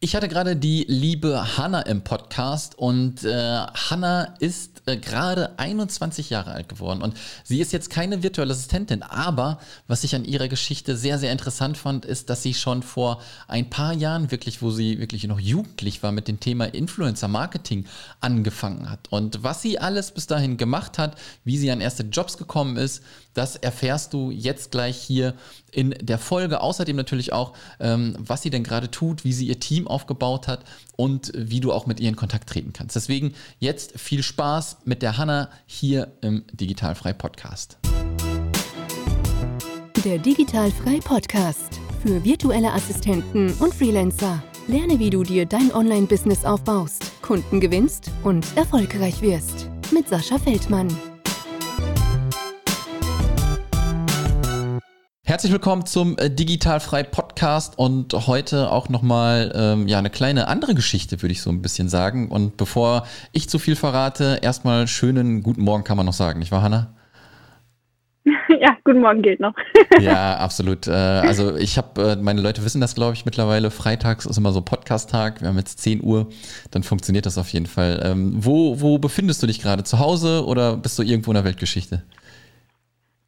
Ich hatte gerade die liebe Hanna im Podcast und äh, Hanna ist äh, gerade 21 Jahre alt geworden und sie ist jetzt keine virtuelle Assistentin, aber was ich an ihrer Geschichte sehr, sehr interessant fand, ist, dass sie schon vor ein paar Jahren wirklich, wo sie wirklich noch jugendlich war, mit dem Thema Influencer Marketing angefangen hat. Und was sie alles bis dahin gemacht hat, wie sie an erste Jobs gekommen ist, das erfährst du jetzt gleich hier in der Folge. Außerdem natürlich auch, ähm, was sie denn gerade tut, wie sie ihr Team aufgebaut hat und wie du auch mit ihr in Kontakt treten kannst. Deswegen jetzt viel Spaß mit der Hanna hier im Digitalfrei Podcast. Der Digitalfrei Podcast für virtuelle Assistenten und Freelancer. Lerne, wie du dir dein Online-Business aufbaust, Kunden gewinnst und erfolgreich wirst. Mit Sascha Feldmann. Herzlich willkommen zum äh, Digitalfrei Podcast und heute auch nochmal ähm, ja, eine kleine andere Geschichte, würde ich so ein bisschen sagen. Und bevor ich zu viel verrate, erstmal schönen guten Morgen kann man noch sagen, nicht wahr, Hanna? Ja, guten Morgen gilt noch. ja, absolut. Äh, also ich habe, äh, meine Leute wissen das, glaube ich, mittlerweile. Freitags ist immer so Podcast-Tag. Wir haben jetzt 10 Uhr, dann funktioniert das auf jeden Fall. Ähm, wo, wo befindest du dich gerade? Zu Hause oder bist du irgendwo in der Weltgeschichte?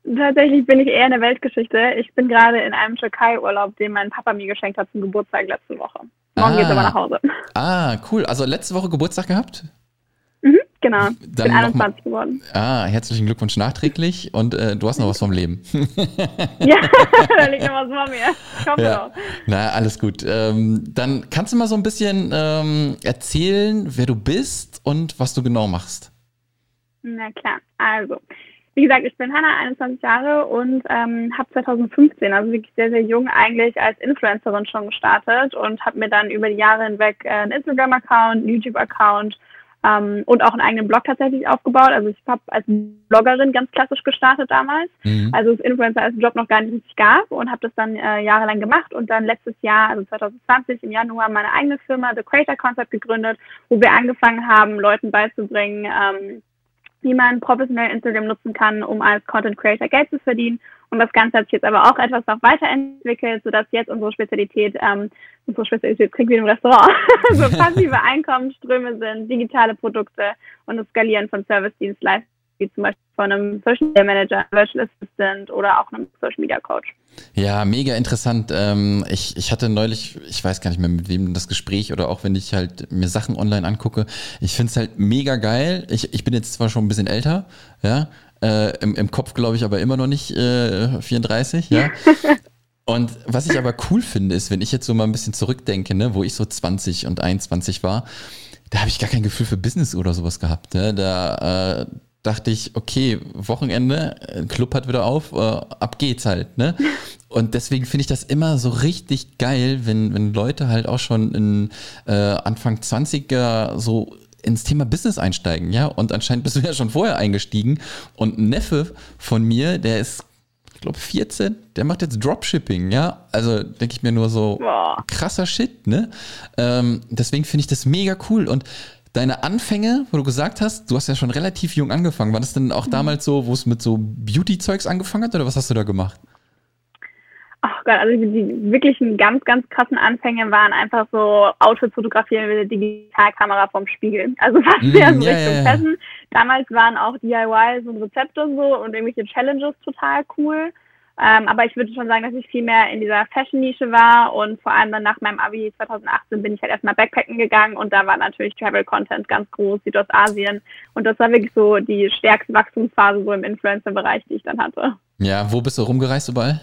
Tatsächlich bin ich eher in der Weltgeschichte. Ich bin gerade in einem Türkei-Urlaub, den mein Papa mir geschenkt hat zum Geburtstag letzte Woche. Morgen ah. geht's aber nach Hause. Ah, cool. Also letzte Woche Geburtstag gehabt? Mhm, genau. Ich bin 21 geworden. Ah, herzlichen Glückwunsch nachträglich und äh, du hast noch was vom Leben. ja, da liegt noch was vor mir. Ich hoffe ja. Noch. Na, alles gut. Ähm, dann kannst du mal so ein bisschen ähm, erzählen, wer du bist und was du genau machst. Na klar. Also, wie gesagt, ich bin Hanna, 21 Jahre und ähm, habe 2015, also wirklich sehr, sehr jung eigentlich als Influencerin schon gestartet und habe mir dann über die Jahre hinweg äh, einen Instagram-Account, einen YouTube-Account ähm, und auch einen eigenen Blog tatsächlich aufgebaut. Also ich habe als Bloggerin ganz klassisch gestartet damals, mhm. also das Influencer als Job noch gar nicht richtig gab und habe das dann äh, jahrelang gemacht und dann letztes Jahr, also 2020 im Januar, meine eigene Firma The Creator Concept gegründet, wo wir angefangen haben, Leuten beizubringen, ähm, wie man professionell Instagram nutzen kann, um als Content Creator Geld zu verdienen. Und das Ganze hat sich jetzt aber auch etwas noch weiterentwickelt, sodass jetzt unsere Spezialität, ähm, unsere Spezialität klingt wie im Restaurant, so passive Einkommensströme sind, digitale Produkte und das Skalieren von Service-Dienstleistungen wie zum Beispiel von einem Social Media Manager, Virtual Assistant oder auch einem Social Media Coach. Ja, mega interessant. Ähm, ich, ich hatte neulich, ich weiß gar nicht mehr mit wem das Gespräch oder auch wenn ich halt mir Sachen online angucke, ich finde es halt mega geil. Ich, ich bin jetzt zwar schon ein bisschen älter, ja, äh, im, im Kopf glaube ich aber immer noch nicht äh, 34, ja. Und was ich aber cool finde, ist, wenn ich jetzt so mal ein bisschen zurückdenke, ne, wo ich so 20 und 21 war, da habe ich gar kein Gefühl für Business oder sowas gehabt. Ne? Da, äh, dachte ich, okay, Wochenende, äh, Club hat wieder auf, äh, ab geht's halt, ne? Und deswegen finde ich das immer so richtig geil, wenn, wenn Leute halt auch schon in äh, Anfang 20er so ins Thema Business einsteigen, ja? Und anscheinend bist du ja schon vorher eingestiegen. Und ein Neffe von mir, der ist, ich glaube, 14, der macht jetzt Dropshipping, ja? Also denke ich mir nur so, krasser Shit, ne? Ähm, deswegen finde ich das mega cool. Und deine Anfänge, wo du gesagt hast, du hast ja schon relativ jung angefangen. War das denn auch mhm. damals so, wo es mit so Beauty-Zeugs angefangen hat oder was hast du da gemacht? Ach Gott, also die wirklichen ganz, ganz krassen Anfänge waren einfach so Outfits fotografieren mit der Digitalkamera vom Spiegel. Also fast mm, so ja, Richtung ja, ja. Damals waren auch DIYs und Rezepte und so und irgendwelche Challenges total cool. Ähm, aber ich würde schon sagen, dass ich viel mehr in dieser Fashion-Nische war und vor allem dann nach meinem Abi 2018 bin ich halt erstmal Backpacken gegangen und da war natürlich Travel-Content ganz groß, Südostasien und das war wirklich so die stärkste Wachstumsphase so im Influencer-Bereich, die ich dann hatte. Ja, wo bist du rumgereist überall?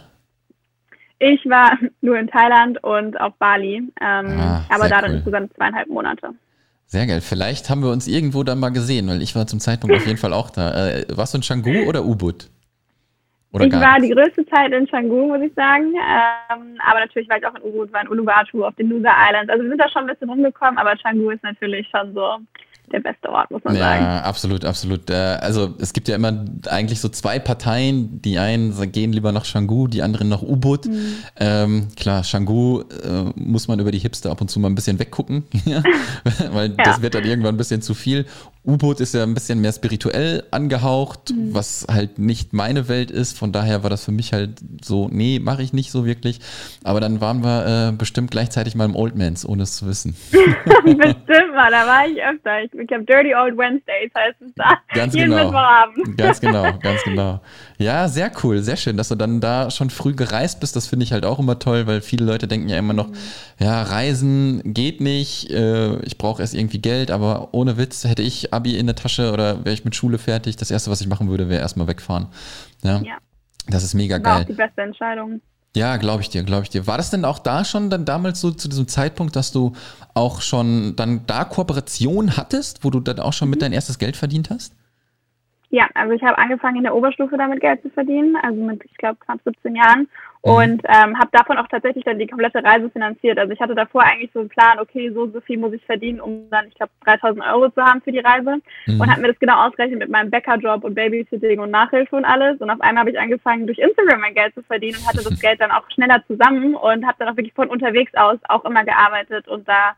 Ich war nur in Thailand und auf Bali, ähm, ah, aber da dann cool. insgesamt zweieinhalb Monate. Sehr geil. Vielleicht haben wir uns irgendwo dann mal gesehen, weil ich war zum Zeitpunkt auf jeden Fall auch da. Äh, warst du in Canggu oder Ubud? Oder ich war die größte Zeit in Canggu, muss ich sagen. Ähm, aber natürlich war ich auch in Ubud, war in Uluwatu, auf den Nusa Islands. Also wir sind da schon ein bisschen rumgekommen, aber Canggu ist natürlich schon so der beste Ort, muss man ja, sagen. Ja, absolut, absolut. Äh, also es gibt ja immer eigentlich so zwei Parteien. Die einen gehen lieber nach Canggu, die anderen nach Ubud. Mhm. Ähm, klar, Canggu äh, muss man über die Hipster ab und zu mal ein bisschen weggucken, weil ja. das wird dann irgendwann ein bisschen zu viel. U-Boot ist ja ein bisschen mehr spirituell angehaucht, mhm. was halt nicht meine Welt ist. Von daher war das für mich halt so, nee, mache ich nicht so wirklich. Aber dann waren wir äh, bestimmt gleichzeitig mal im Old Mans, ohne es zu wissen. bestimmt mal, da war ich öfter. Ich, ich habe Dirty Old Wednesdays, heißt es da. Ganz jeden genau. Ganz genau, ganz genau. Ja, sehr cool, sehr schön, dass du dann da schon früh gereist bist. Das finde ich halt auch immer toll, weil viele Leute denken ja immer noch, ja, Reisen geht nicht, äh, ich brauche erst irgendwie Geld, aber ohne Witz hätte ich Abi in der Tasche oder wäre ich mit Schule fertig, das erste, was ich machen würde, wäre erstmal wegfahren. Ja. ja. Das ist mega War geil. Auch die beste Entscheidung. Ja, glaube ich dir, glaube ich dir. War das denn auch da schon dann damals so zu diesem Zeitpunkt, dass du auch schon dann da Kooperation hattest, wo du dann auch schon mit mhm. dein erstes Geld verdient hast? Ja, also ich habe angefangen in der Oberstufe damit Geld zu verdienen, also mit, ich glaube, knapp 17 Jahren mhm. und ähm, habe davon auch tatsächlich dann die komplette Reise finanziert. Also ich hatte davor eigentlich so einen Plan, okay, so so viel muss ich verdienen, um dann, ich glaube, 3000 Euro zu haben für die Reise mhm. und habe mir das genau ausgerechnet mit meinem Bäckerjob und Babysitting und Nachhilfe und alles und auf einmal habe ich angefangen, durch Instagram mein Geld zu verdienen und hatte das Geld dann auch schneller zusammen und habe dann auch wirklich von unterwegs aus auch immer gearbeitet und da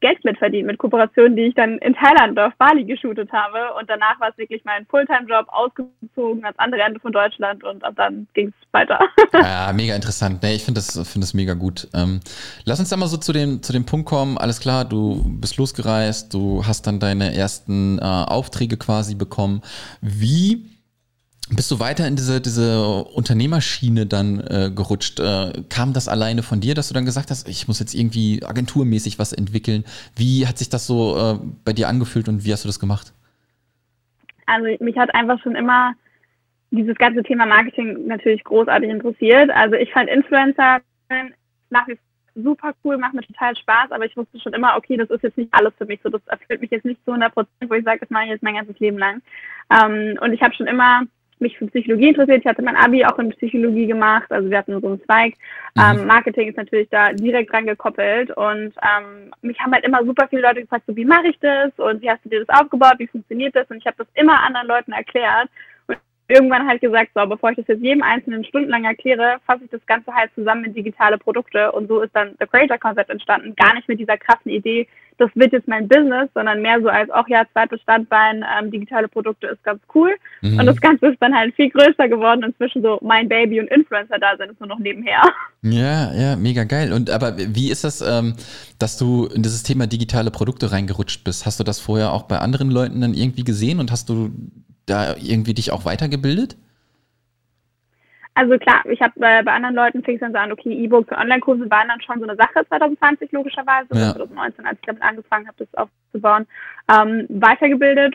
Geld mitverdient mit Kooperationen, die ich dann in Thailand oder auf Bali geshootet habe. Und danach war es wirklich mein Fulltime-Job, ausgezogen ans andere Ende von Deutschland und ab dann ging es weiter. Ja, mega interessant. Nee, ich finde das, find das mega gut. Ähm, lass uns da mal so zu dem, zu dem Punkt kommen. Alles klar, du bist losgereist, du hast dann deine ersten äh, Aufträge quasi bekommen. Wie bist du weiter in diese, diese Unternehmerschiene dann äh, gerutscht? Äh, kam das alleine von dir, dass du dann gesagt hast, ich muss jetzt irgendwie agenturmäßig was entwickeln? Wie hat sich das so äh, bei dir angefühlt und wie hast du das gemacht? Also mich hat einfach schon immer dieses ganze Thema Marketing natürlich großartig interessiert. Also ich fand Influencer nach wie vor super cool, macht mir total Spaß, aber ich wusste schon immer, okay, das ist jetzt nicht alles für mich, so das erfüllt mich jetzt nicht zu 100 Prozent, wo ich sage, das mache ich jetzt mein ganzes Leben lang. Ähm, und ich habe schon immer mich für Psychologie interessiert. Ich hatte mein Abi auch in Psychologie gemacht. Also wir hatten so einen Zweig. Mhm. Ähm, Marketing ist natürlich da direkt dran gekoppelt. Und ähm, mich haben halt immer super viele Leute gefragt, so wie mache ich das? Und wie hast du dir das aufgebaut? Wie funktioniert das? Und ich habe das immer anderen Leuten erklärt. Irgendwann halt gesagt, so, bevor ich das jetzt jedem Einzelnen stundenlang erkläre, fasse ich das Ganze halt zusammen in digitale Produkte. Und so ist dann The Creator Concept entstanden. Gar nicht mit dieser krassen Idee, das wird jetzt mein Business, sondern mehr so als, auch ja, zweites Standbein, ähm, digitale Produkte ist ganz cool. Mhm. Und das Ganze ist dann halt viel größer geworden. Inzwischen so mein Baby und Influencer da sind, ist nur noch nebenher. Ja, ja, mega geil. Und aber wie ist das, ähm, dass du in dieses Thema digitale Produkte reingerutscht bist? Hast du das vorher auch bei anderen Leuten dann irgendwie gesehen und hast du da irgendwie dich auch weitergebildet? Also klar, ich habe äh, bei anderen Leuten fing es dann so an, okay, E-Books und Online-Kurse waren dann schon so eine Sache 2020 logischerweise, ja. 2019, als ich damit angefangen habe, das aufzubauen, ähm, weitergebildet.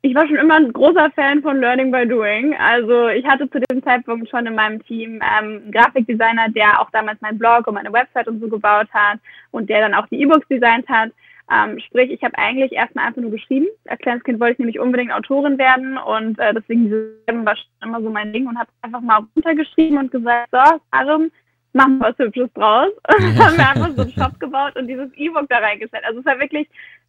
Ich war schon immer ein großer Fan von Learning by Doing. Also ich hatte zu dem Zeitpunkt schon in meinem Team ähm, einen Grafikdesigner, der auch damals meinen Blog und meine Website und so gebaut hat und der dann auch die E-Books designt hat. Ähm, sprich, ich habe eigentlich erstmal einfach nur geschrieben. Als kleines Kind wollte ich nämlich unbedingt Autorin werden und äh, deswegen war schon immer so mein Ding und habe einfach mal runtergeschrieben und gesagt, so, Arum, machen wir was Hübsches draus. Und haben wir einfach so einen Shop gebaut und dieses E-Book da reingestellt. Also es war wirklich,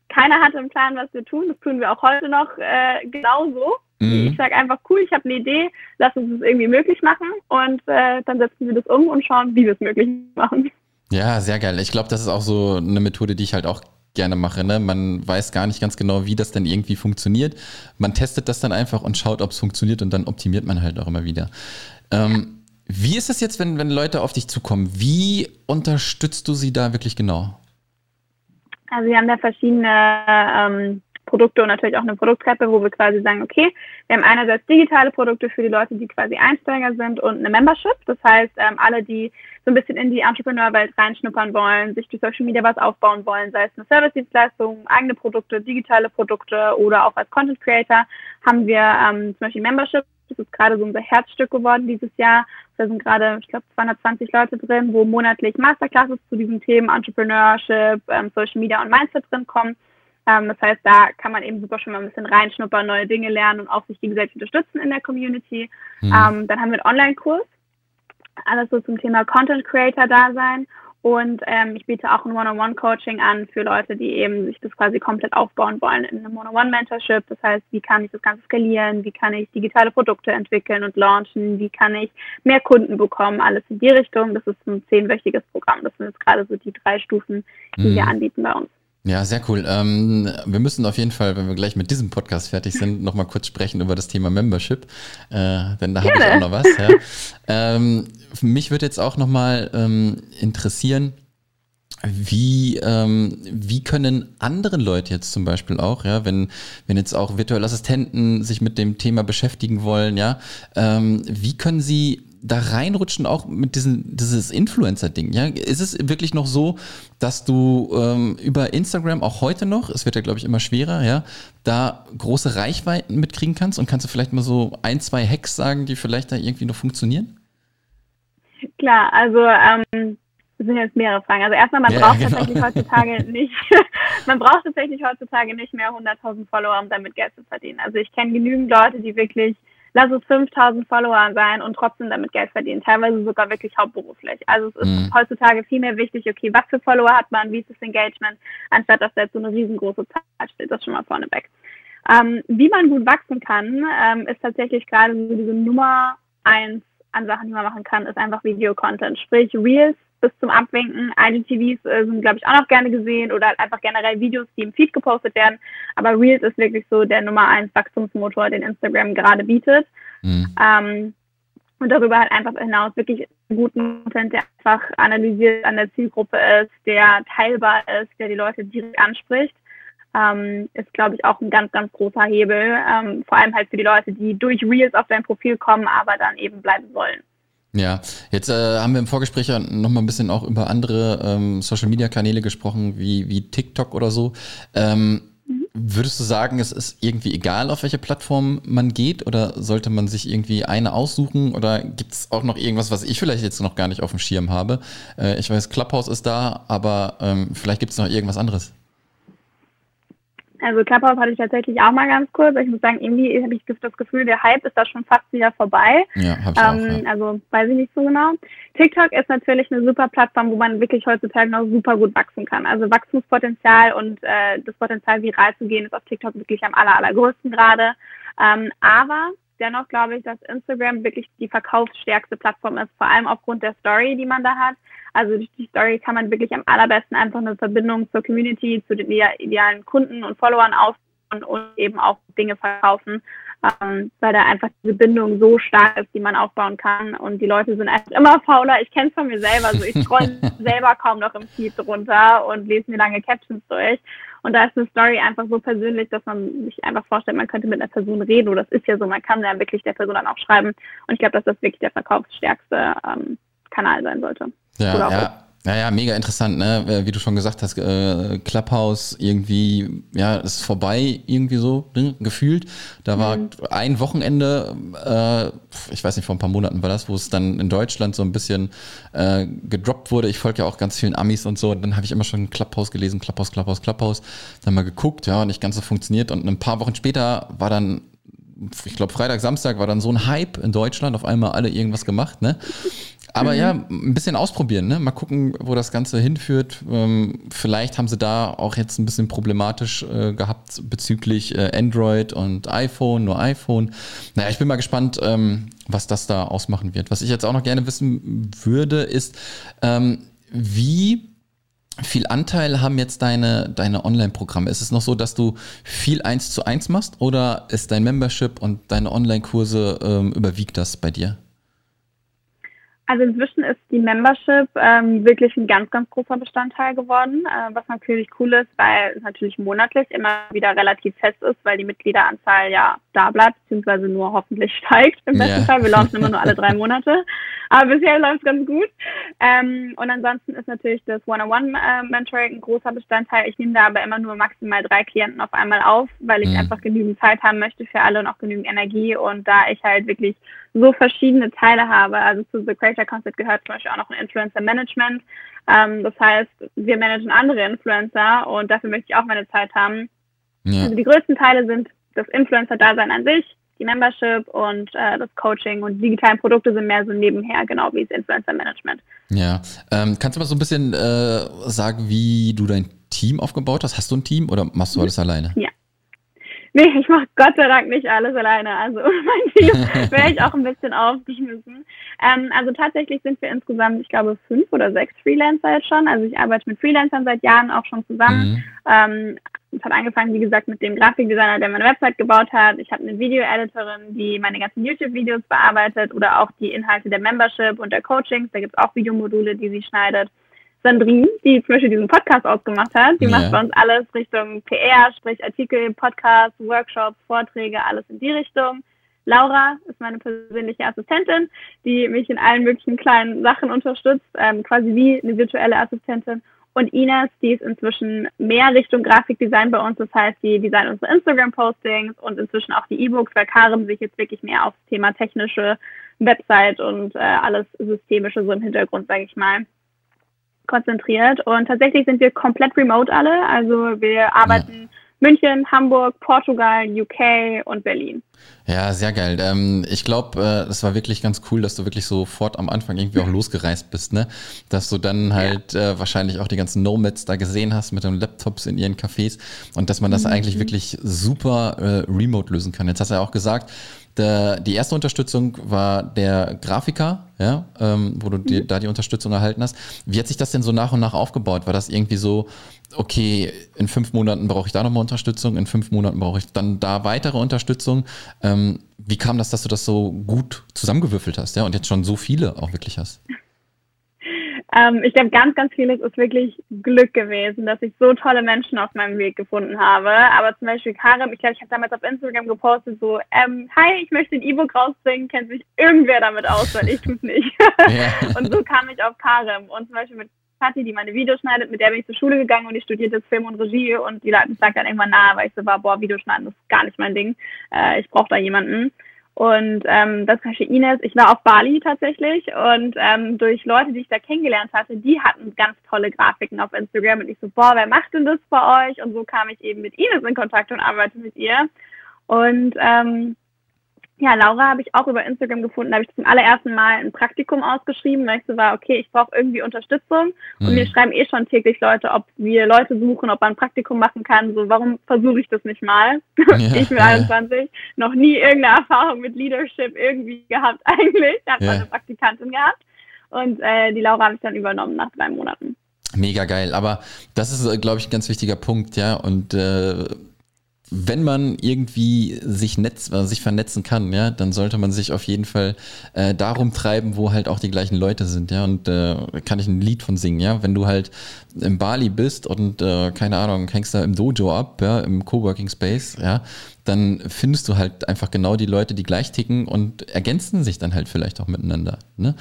keiner hatte einen Plan, was wir tun. Das tun wir auch heute noch äh, genauso. Mhm. Ich sage einfach, cool, ich habe eine Idee, lass uns das irgendwie möglich machen und äh, dann setzen wir das um und schauen, wie wir es möglich machen. Ja, sehr geil. Ich glaube, das ist auch so eine Methode, die ich halt auch gerne mache. Ne? Man weiß gar nicht ganz genau, wie das dann irgendwie funktioniert. Man testet das dann einfach und schaut, ob es funktioniert und dann optimiert man halt auch immer wieder. Ähm, wie ist es jetzt, wenn, wenn Leute auf dich zukommen? Wie unterstützt du sie da wirklich genau? Also wir haben da verschiedene ähm, Produkte und natürlich auch eine Produkttreppe, wo wir quasi sagen, okay, wir haben einerseits digitale Produkte für die Leute, die quasi Einsteiger sind und eine Membership. Das heißt, ähm, alle, die so ein bisschen in die Entrepreneur-Welt reinschnuppern wollen, sich durch Social Media was aufbauen wollen, sei es eine Service-Dienstleistung, eigene Produkte, digitale Produkte oder auch als Content Creator, haben wir ähm, zum Beispiel Membership. Das ist gerade so unser Herzstück geworden dieses Jahr. Da sind gerade, ich glaube, 220 Leute drin, wo monatlich Masterclasses zu diesen Themen Entrepreneurship, ähm, Social Media und Mindset drin kommen. Ähm, das heißt, da kann man eben super schon mal ein bisschen reinschnuppern, neue Dinge lernen und auch sich gegenseitig unterstützen in der Community. Mhm. Ähm, dann haben wir einen Online-Kurs, alles so zum Thema Content Creator Dasein. Und ähm, ich biete auch ein One-on-One-Coaching an für Leute, die eben sich das quasi komplett aufbauen wollen in einem One-on-One-Mentorship. Das heißt, wie kann ich das Ganze skalieren? Wie kann ich digitale Produkte entwickeln und launchen? Wie kann ich mehr Kunden bekommen? Alles in die Richtung. Das ist ein zehnwöchiges Programm. Das sind jetzt gerade so die drei Stufen, die mhm. wir anbieten bei uns. Ja, sehr cool. Ähm, wir müssen auf jeden Fall, wenn wir gleich mit diesem Podcast fertig sind, nochmal kurz sprechen über das Thema Membership, äh, denn da habe ich auch noch was. Ja. Ähm, mich würde jetzt auch nochmal ähm, interessieren, wie, ähm, wie können andere Leute jetzt zum Beispiel auch, ja, wenn, wenn jetzt auch virtuelle Assistenten sich mit dem Thema beschäftigen wollen, ja, ähm, wie können sie da reinrutschen, auch mit diesem dieses Influencer-Ding, ja? Ist es wirklich noch so, dass du ähm, über Instagram auch heute noch, es wird ja, glaube ich, immer schwerer, ja, da große Reichweiten mitkriegen kannst und kannst du vielleicht mal so ein, zwei Hacks sagen, die vielleicht da irgendwie noch funktionieren? Klar, also ähm, das sind jetzt mehrere Fragen. Also erstmal, man ja, braucht genau. tatsächlich heutzutage nicht, man braucht tatsächlich heutzutage nicht mehr 100.000 Follower, um damit Geld zu verdienen. Also ich kenne genügend Leute, die wirklich, lass es 5.000 Follower sein und trotzdem damit Geld verdienen. Teilweise sogar wirklich hauptberuflich. Also es ist mhm. heutzutage viel mehr wichtig, okay, was für Follower hat man, wie ist das Engagement, anstatt dass da jetzt so eine riesengroße Zahl steht. Das schon mal vorneweg. Ähm, wie man gut wachsen kann, ähm, ist tatsächlich gerade so diese Nummer eins an Sachen, die man machen kann, ist einfach Video-Content. Sprich, Reels bis zum Abwinken. IGTVs äh, sind, glaube ich, auch noch gerne gesehen oder halt einfach generell Videos, die im Feed gepostet werden. Aber Reels ist wirklich so der Nummer eins Wachstumsmotor, den Instagram gerade bietet. Mhm. Ähm, und darüber halt einfach hinaus wirklich guten Content, der einfach analysiert an der Zielgruppe ist, der teilbar ist, der die Leute direkt anspricht, ähm, ist, glaube ich, auch ein ganz, ganz großer Hebel. Ähm, vor allem halt für die Leute, die durch Reels auf dein Profil kommen, aber dann eben bleiben wollen. Ja, jetzt äh, haben wir im Vorgespräch ja noch mal ein bisschen auch über andere ähm, Social-Media-Kanäle gesprochen, wie, wie TikTok oder so. Ähm. Würdest du sagen, es ist irgendwie egal, auf welche Plattform man geht oder sollte man sich irgendwie eine aussuchen oder gibt es auch noch irgendwas, was ich vielleicht jetzt noch gar nicht auf dem Schirm habe? Äh, ich weiß, Clubhouse ist da, aber ähm, vielleicht gibt es noch irgendwas anderes. Also Clubhouse hatte ich tatsächlich auch mal ganz kurz. Ich muss sagen, irgendwie habe ich das Gefühl, der Hype ist da schon fast wieder vorbei. Ja, hab ich ähm, auch, ja. Also weiß ich nicht so genau. TikTok ist natürlich eine super Plattform, wo man wirklich heutzutage noch super gut wachsen kann. Also Wachstumspotenzial und äh, das Potenzial, viral zu gehen, ist auf TikTok wirklich am aller, allergrößten gerade. Ähm, aber dennoch glaube ich, dass Instagram wirklich die verkaufsstärkste Plattform ist, vor allem aufgrund der Story, die man da hat. Also durch die Story kann man wirklich am allerbesten einfach eine Verbindung zur Community, zu den idealen Kunden und Followern aufbauen und eben auch Dinge verkaufen, ähm, weil da einfach diese Bindung so stark ist, die man aufbauen kann. Und die Leute sind einfach immer fauler. Ich kenne es von mir selber. Also ich scroll selber kaum noch im Feed runter und lese mir lange Captions durch. Und da ist eine Story einfach so persönlich, dass man sich einfach vorstellt, man könnte mit einer Person reden. Oder das ist ja so, man kann ja wirklich der Person dann auch schreiben. Und ich glaube, dass das wirklich der verkaufsstärkste ähm, Kanal sein sollte. Ja, ja. Ja, ja, mega interessant, ne? Wie du schon gesagt hast, äh, Clubhouse irgendwie, ja, ist vorbei irgendwie so, ne? gefühlt. Da war mhm. ein Wochenende, äh, ich weiß nicht, vor ein paar Monaten war das, wo es dann in Deutschland so ein bisschen äh, gedroppt wurde. Ich folge ja auch ganz vielen Amis und so. Und dann habe ich immer schon Clubhouse gelesen, Clubhouse, Clubhouse, Clubhouse. Dann mal geguckt, ja, nicht ganz so funktioniert. Und ein paar Wochen später war dann ich glaube, Freitag, Samstag war dann so ein Hype in Deutschland, auf einmal alle irgendwas gemacht, ne? Aber mhm. ja, ein bisschen ausprobieren, ne? Mal gucken, wo das Ganze hinführt. Ähm, vielleicht haben sie da auch jetzt ein bisschen problematisch äh, gehabt bezüglich äh, Android und iPhone, nur iPhone. Naja, ich bin mal gespannt, ähm, was das da ausmachen wird. Was ich jetzt auch noch gerne wissen würde, ist, ähm, wie viel Anteil haben jetzt deine, deine Online-Programme? Ist es noch so, dass du viel eins zu eins machst oder ist dein Membership und deine Online-Kurse ähm, überwiegt das bei dir? Also inzwischen ist die Membership ähm, wirklich ein ganz, ganz großer Bestandteil geworden, äh, was natürlich cool ist, weil es natürlich monatlich immer wieder relativ fest ist, weil die Mitgliederanzahl ja da bleibt, beziehungsweise nur hoffentlich steigt im besten yeah. Fall. Wir launchen immer nur alle drei Monate. Aber bisher läuft es ganz gut. Ähm, und ansonsten ist natürlich das One-on-One-Mentoring ein großer Bestandteil. Ich nehme da aber immer nur maximal drei Klienten auf einmal auf, weil ich mhm. einfach genügend Zeit haben möchte für alle und auch genügend Energie. Und da ich halt wirklich so verschiedene Teile habe. Also zu The Creator Concept gehört zum Beispiel auch noch ein Influencer Management. Ähm, das heißt, wir managen andere Influencer und dafür möchte ich auch meine Zeit haben. Ja. Also die größten Teile sind das Influencer-Dasein an sich, die Membership und äh, das Coaching und digitalen Produkte sind mehr so nebenher, genau wie das Influencer-Management. Ja, ähm, kannst du mal so ein bisschen äh, sagen, wie du dein Team aufgebaut hast? Hast du ein Team oder machst du alles alleine? Ja, Nee, ich mache Gott sei Dank nicht alles alleine. Also mein Team wäre ich auch ein bisschen aufgeschmissen. Ähm, also tatsächlich sind wir insgesamt, ich glaube, fünf oder sechs Freelancer jetzt schon. Also ich arbeite mit Freelancern seit Jahren auch schon zusammen. Mhm. Ähm, es hat angefangen, wie gesagt, mit dem Grafikdesigner, der meine Website gebaut hat. Ich habe eine Video-Editorin, die meine ganzen YouTube-Videos bearbeitet oder auch die Inhalte der Membership und der Coachings. Da gibt es auch Videomodule, die sie schneidet. Sandrine, die zum Beispiel diesen Podcast ausgemacht hat. Die ja. macht bei uns alles Richtung PR, sprich Artikel, Podcasts, Workshops, Vorträge, alles in die Richtung. Laura ist meine persönliche Assistentin, die mich in allen möglichen kleinen Sachen unterstützt, ähm, quasi wie eine virtuelle Assistentin. Und Ines, die ist inzwischen mehr Richtung Grafikdesign bei uns. Das heißt, die designt unsere Instagram-Postings und inzwischen auch die E-Books, weil Karim sich jetzt wirklich mehr aufs Thema technische Website und äh, alles Systemische so im Hintergrund, sage ich mal, konzentriert. Und tatsächlich sind wir komplett remote alle. Also wir arbeiten ja. München, Hamburg, Portugal, UK und Berlin. Ja, sehr geil. Ähm, ich glaube, es äh, war wirklich ganz cool, dass du wirklich sofort am Anfang irgendwie auch losgereist bist, ne? Dass du dann halt ja. äh, wahrscheinlich auch die ganzen Nomads da gesehen hast mit den Laptops in ihren Cafés und dass man das mhm. eigentlich wirklich super äh, remote lösen kann. Jetzt hast du ja auch gesagt, der, die erste Unterstützung war der Grafiker, ja, ähm, wo du die, mhm. da die Unterstützung erhalten hast. Wie hat sich das denn so nach und nach aufgebaut? War das irgendwie so, okay, in fünf Monaten brauche ich da nochmal Unterstützung, in fünf Monaten brauche ich dann da weitere Unterstützung? Ähm, wie kam das, dass du das so gut zusammengewürfelt hast, ja, und jetzt schon so viele auch wirklich hast? Ähm, ich glaube, ganz, ganz vieles ist wirklich Glück gewesen, dass ich so tolle Menschen auf meinem Weg gefunden habe. Aber zum Beispiel Karim, ich glaube, ich habe damals auf Instagram gepostet, so, ähm, hi, ich möchte ein E-Book rausbringen, kennt sich irgendwer damit aus, weil ich tue es nicht. Ja. und so kam ich auf Karim. Und zum Beispiel mit Kathi, die meine Videos schneidet, mit der bin ich zur Schule gegangen und ich studierte Film und Regie und die Leute sagt dann irgendwann nahe, weil ich so war, boah, Videoschneiden, ist gar nicht mein Ding. Äh, ich brauche da jemanden. Und ähm, das war Ines. Ich war auf Bali tatsächlich und ähm, durch Leute, die ich da kennengelernt hatte, die hatten ganz tolle Grafiken auf Instagram und ich so, boah, wer macht denn das bei euch? Und so kam ich eben mit Ines in Kontakt und arbeite mit ihr. Und ähm, ja, Laura habe ich auch über Instagram gefunden. Da habe ich zum allerersten Mal ein Praktikum ausgeschrieben, weil ich so war, okay, ich brauche irgendwie Unterstützung. Und mhm. mir schreiben eh schon täglich Leute, ob wir Leute suchen, ob man ein Praktikum machen kann. So, warum versuche ich das nicht mal? Ja, ich bin ja. 21, noch nie irgendeine Erfahrung mit Leadership irgendwie gehabt eigentlich. Ich habe ja. eine Praktikantin gehabt. Und äh, die Laura habe ich dann übernommen nach drei Monaten. Mega geil. Aber das ist, äh, glaube ich, ein ganz wichtiger Punkt, ja. Und äh wenn man irgendwie sich netz, äh, sich vernetzen kann, ja, dann sollte man sich auf jeden Fall äh, darum treiben, wo halt auch die gleichen Leute sind, ja. Und äh, kann ich ein Lied von singen, ja. Wenn du halt im Bali bist und äh, keine Ahnung, hängst da im Dojo ab, ja, im Coworking Space, ja, dann findest du halt einfach genau die Leute, die gleich ticken und ergänzen sich dann halt vielleicht auch miteinander. Ne?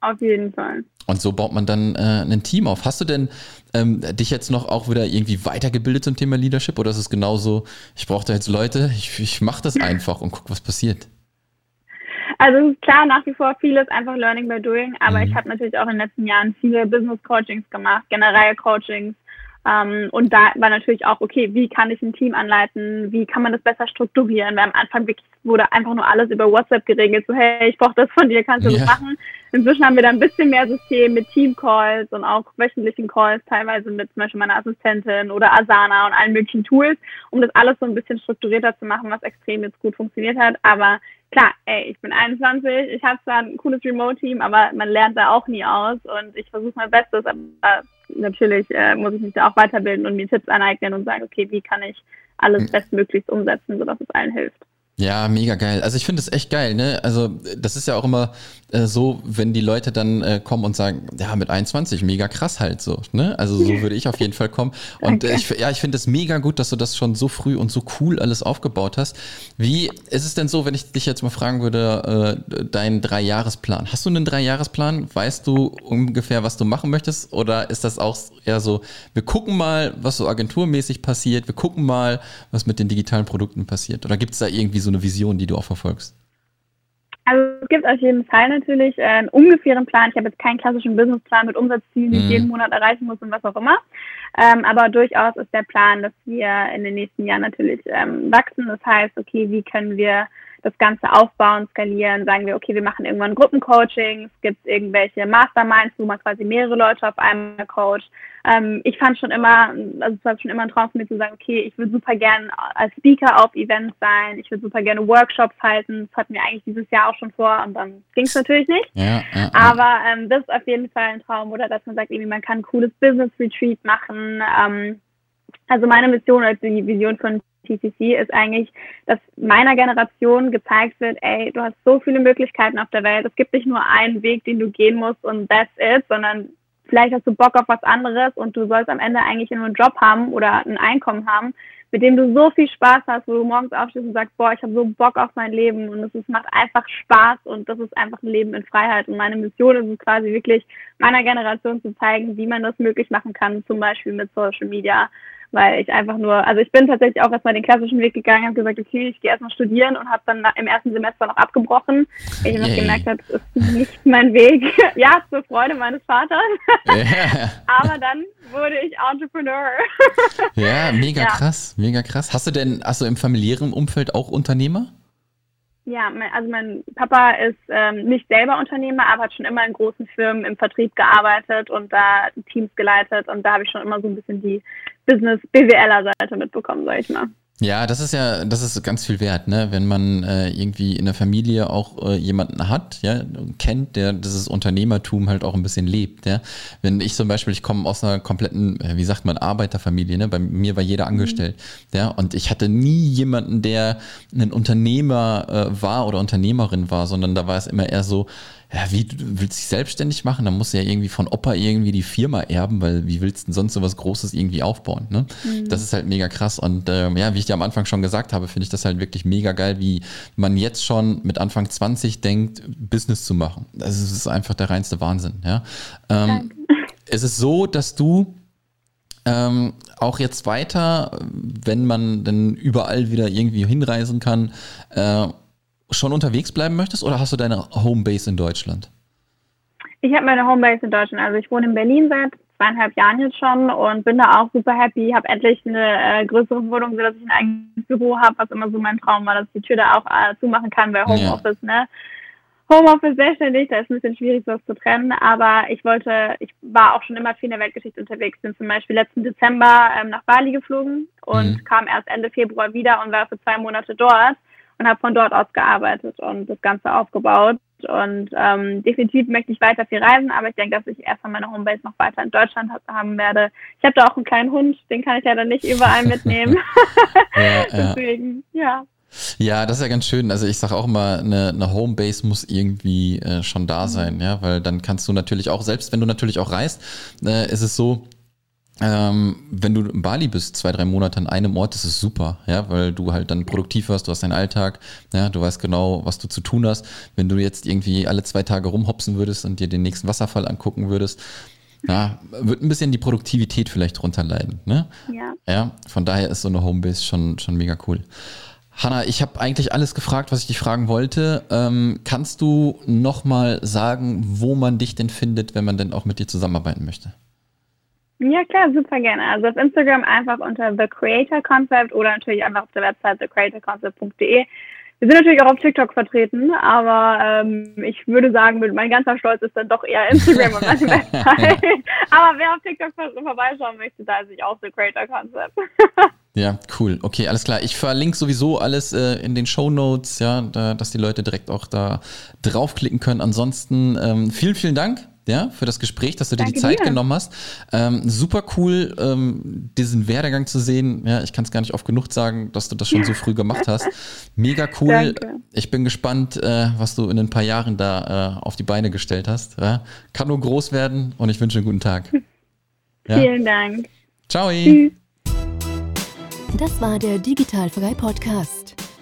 Auf jeden Fall. Und so baut man dann äh, ein Team auf. Hast du denn ähm, dich jetzt noch auch wieder irgendwie weitergebildet zum Thema Leadership oder ist es genauso, ich brauche da jetzt Leute, ich, ich mache das einfach und guck, was passiert? Also klar, nach wie vor vieles einfach Learning by Doing, aber mhm. ich habe natürlich auch in den letzten Jahren viele Business Coachings gemacht, generell Coachings, ähm, und da war natürlich auch, okay, wie kann ich ein Team anleiten? Wie kann man das besser strukturieren? Weil am Anfang wirklich wurde einfach nur alles über WhatsApp geregelt. So, hey, ich brauche das von dir, kannst du ja. das machen? Inzwischen haben wir da ein bisschen mehr System mit Team-Calls und auch wöchentlichen Calls, teilweise mit zum Beispiel meiner Assistentin oder Asana und allen möglichen Tools, um das alles so ein bisschen strukturierter zu machen, was extrem jetzt gut funktioniert hat. Aber klar, ey, ich bin 21, ich habe zwar ein cooles Remote-Team, aber man lernt da auch nie aus und ich versuche mein Bestes, aber natürlich äh, muss ich mich da auch weiterbilden und mir Tipps aneignen und sagen, okay, wie kann ich alles bestmöglichst umsetzen, sodass es allen hilft. Ja, mega geil. Also ich finde es echt geil, ne? Also das ist ja auch immer äh, so, wenn die Leute dann äh, kommen und sagen, ja, mit 21, mega krass halt so, ne? Also so würde ich auf jeden Fall kommen. Und äh, ich, ja, ich finde es mega gut, dass du das schon so früh und so cool alles aufgebaut hast. Wie ist es denn so, wenn ich dich jetzt mal fragen würde, äh, deinen Dreijahresplan? Hast du einen Dreijahresplan? Weißt du ungefähr, was du machen möchtest? Oder ist das auch eher so, wir gucken mal, was so agenturmäßig passiert, wir gucken mal, was mit den digitalen Produkten passiert? Oder gibt es da irgendwie so so eine Vision, die du auch verfolgst? Also es gibt auf jeden Fall natürlich äh, einen ungefähren Plan. Ich habe jetzt keinen klassischen Businessplan mit Umsatzzielen, die ich mhm. jeden Monat erreichen muss und was auch immer. Ähm, aber durchaus ist der Plan, dass wir in den nächsten Jahren natürlich ähm, wachsen. Das heißt, okay, wie können wir das Ganze aufbauen, skalieren, sagen wir, okay, wir machen irgendwann Gruppencoaching, es gibt irgendwelche Masterminds, wo man quasi mehrere Leute auf einmal coacht. Ähm, ich fand schon immer, also es war schon immer ein Traum von mir zu sagen, okay, ich würde super gern als Speaker auf Events sein, ich würde super gerne Workshops halten, das hatten wir eigentlich dieses Jahr auch schon vor und dann ging es natürlich nicht. Ja, ja, Aber ähm, das ist auf jeden Fall ein Traum, oder dass man sagt, irgendwie man kann ein cooles Business Retreat machen. Ähm, also meine Mission als die Vision von TCC ist eigentlich, dass meiner Generation gezeigt wird, ey, du hast so viele Möglichkeiten auf der Welt. Es gibt nicht nur einen Weg, den du gehen musst und that's it, sondern vielleicht hast du Bock auf was anderes und du sollst am Ende eigentlich nur einen Job haben oder ein Einkommen haben, mit dem du so viel Spaß hast, wo du morgens aufstehst und sagst, boah, ich habe so Bock auf mein Leben und es macht einfach Spaß und das ist einfach ein Leben in Freiheit. Und meine Mission ist es quasi wirklich, meiner Generation zu zeigen, wie man das möglich machen kann, zum Beispiel mit Social Media weil ich einfach nur, also ich bin tatsächlich auch erstmal den klassischen Weg gegangen, habe gesagt, okay, ich gehe erstmal studieren und habe dann im ersten Semester noch abgebrochen, weil ich noch gemerkt habe, das ist nicht mein Weg. ja, zur Freude meines Vaters. yeah. Aber dann wurde ich Entrepreneur. ja, mega ja. krass, mega krass. Hast du denn, also im familiären Umfeld auch Unternehmer? Ja, also mein Papa ist ähm, nicht selber Unternehmer, aber hat schon immer in großen Firmen im Vertrieb gearbeitet und da Teams geleitet und da habe ich schon immer so ein bisschen die Business-BWLer-Seite mitbekommen, sag ich mal. Ja, das ist ja, das ist ganz viel wert, ne? Wenn man äh, irgendwie in der Familie auch äh, jemanden hat, ja, kennt, der dieses Unternehmertum halt auch ein bisschen lebt, ja. Wenn ich zum Beispiel, ich komme aus einer kompletten, äh, wie sagt man, Arbeiterfamilie, ne? Bei mir war jeder mhm. angestellt, mhm. ja, und ich hatte nie jemanden, der ein Unternehmer äh, war oder Unternehmerin war, sondern da war es immer eher so, ja, wie, du willst dich selbstständig machen? Dann musst du ja irgendwie von Opa irgendwie die Firma erben, weil wie willst du denn sonst so was Großes irgendwie aufbauen? Ne? Mhm. Das ist halt mega krass. Und ähm, ja, wie ich dir am Anfang schon gesagt habe, finde ich das halt wirklich mega geil, wie man jetzt schon mit Anfang 20 denkt, Business zu machen. Das ist einfach der reinste Wahnsinn. Ja? Ähm, es ist so, dass du ähm, auch jetzt weiter, wenn man dann überall wieder irgendwie hinreisen kann, äh, schon unterwegs bleiben möchtest oder hast du deine Homebase in Deutschland? Ich habe meine Homebase in Deutschland. Also ich wohne in Berlin seit zweieinhalb Jahren jetzt schon und bin da auch super happy. Habe endlich eine äh, größere Wohnung, sodass ich ein eigenes Büro habe, was immer so mein Traum war, dass ich die Tür da auch äh, zumachen kann bei Homeoffice. Ja. Ne? Homeoffice selbstständig, da ist ein bisschen schwierig, sowas zu trennen, aber ich wollte, ich war auch schon immer viel in der Weltgeschichte unterwegs, bin zum Beispiel letzten Dezember ähm, nach Bali geflogen und mhm. kam erst Ende Februar wieder und war für zwei Monate dort und habe von dort aus gearbeitet und das Ganze aufgebaut. Und ähm, definitiv möchte ich weiter viel reisen, aber ich denke, dass ich erstmal meine Homebase noch weiter in Deutschland haben werde. Ich habe da auch einen kleinen Hund, den kann ich ja dann nicht überall mitnehmen. ja, Deswegen, ja. Ja, das ist ja ganz schön. Also ich sage auch immer, eine, eine Homebase muss irgendwie äh, schon da mhm. sein, ja, weil dann kannst du natürlich auch, selbst wenn du natürlich auch reist, äh, ist es so, ähm, wenn du in Bali bist, zwei, drei Monate an einem Ort, das ist super, ja, weil du halt dann produktiv wirst, du hast deinen Alltag, ja, du weißt genau, was du zu tun hast. Wenn du jetzt irgendwie alle zwei Tage rumhopsen würdest und dir den nächsten Wasserfall angucken würdest, ja, wird ein bisschen die Produktivität vielleicht drunter leiden, ne? Ja. Ja, von daher ist so eine Homebase schon, schon mega cool. Hanna, ich habe eigentlich alles gefragt, was ich dich fragen wollte. Ähm, kannst du nochmal sagen, wo man dich denn findet, wenn man denn auch mit dir zusammenarbeiten möchte? Ja, klar, super gerne. Also auf Instagram einfach unter The Creator Concept oder natürlich einfach auf der Website thecreatorconcept.de. Wir sind natürlich auch auf TikTok vertreten, aber ähm, ich würde sagen, mein ganzer Stolz ist dann doch eher Instagram und meine Website. aber wer auf TikTok vorbeischauen möchte, da ist ich auch The Creator Concept. ja, cool. Okay, alles klar. Ich verlinke sowieso alles äh, in den Show Notes, ja, da, dass die Leute direkt auch da draufklicken können. Ansonsten ähm, vielen, vielen Dank ja, für das Gespräch, dass du dir Danke die Zeit dir. genommen hast. Ähm, super cool, ähm, diesen Werdegang zu sehen. Ja, ich kann es gar nicht oft genug sagen, dass du das schon so früh gemacht hast. Mega cool. Danke. Ich bin gespannt, äh, was du in ein paar Jahren da äh, auf die Beine gestellt hast. Ja? Kann nur groß werden und ich wünsche einen guten Tag. Ja? Vielen Dank. Ciao. Tschüss. Das war der Digitalfrei Podcast.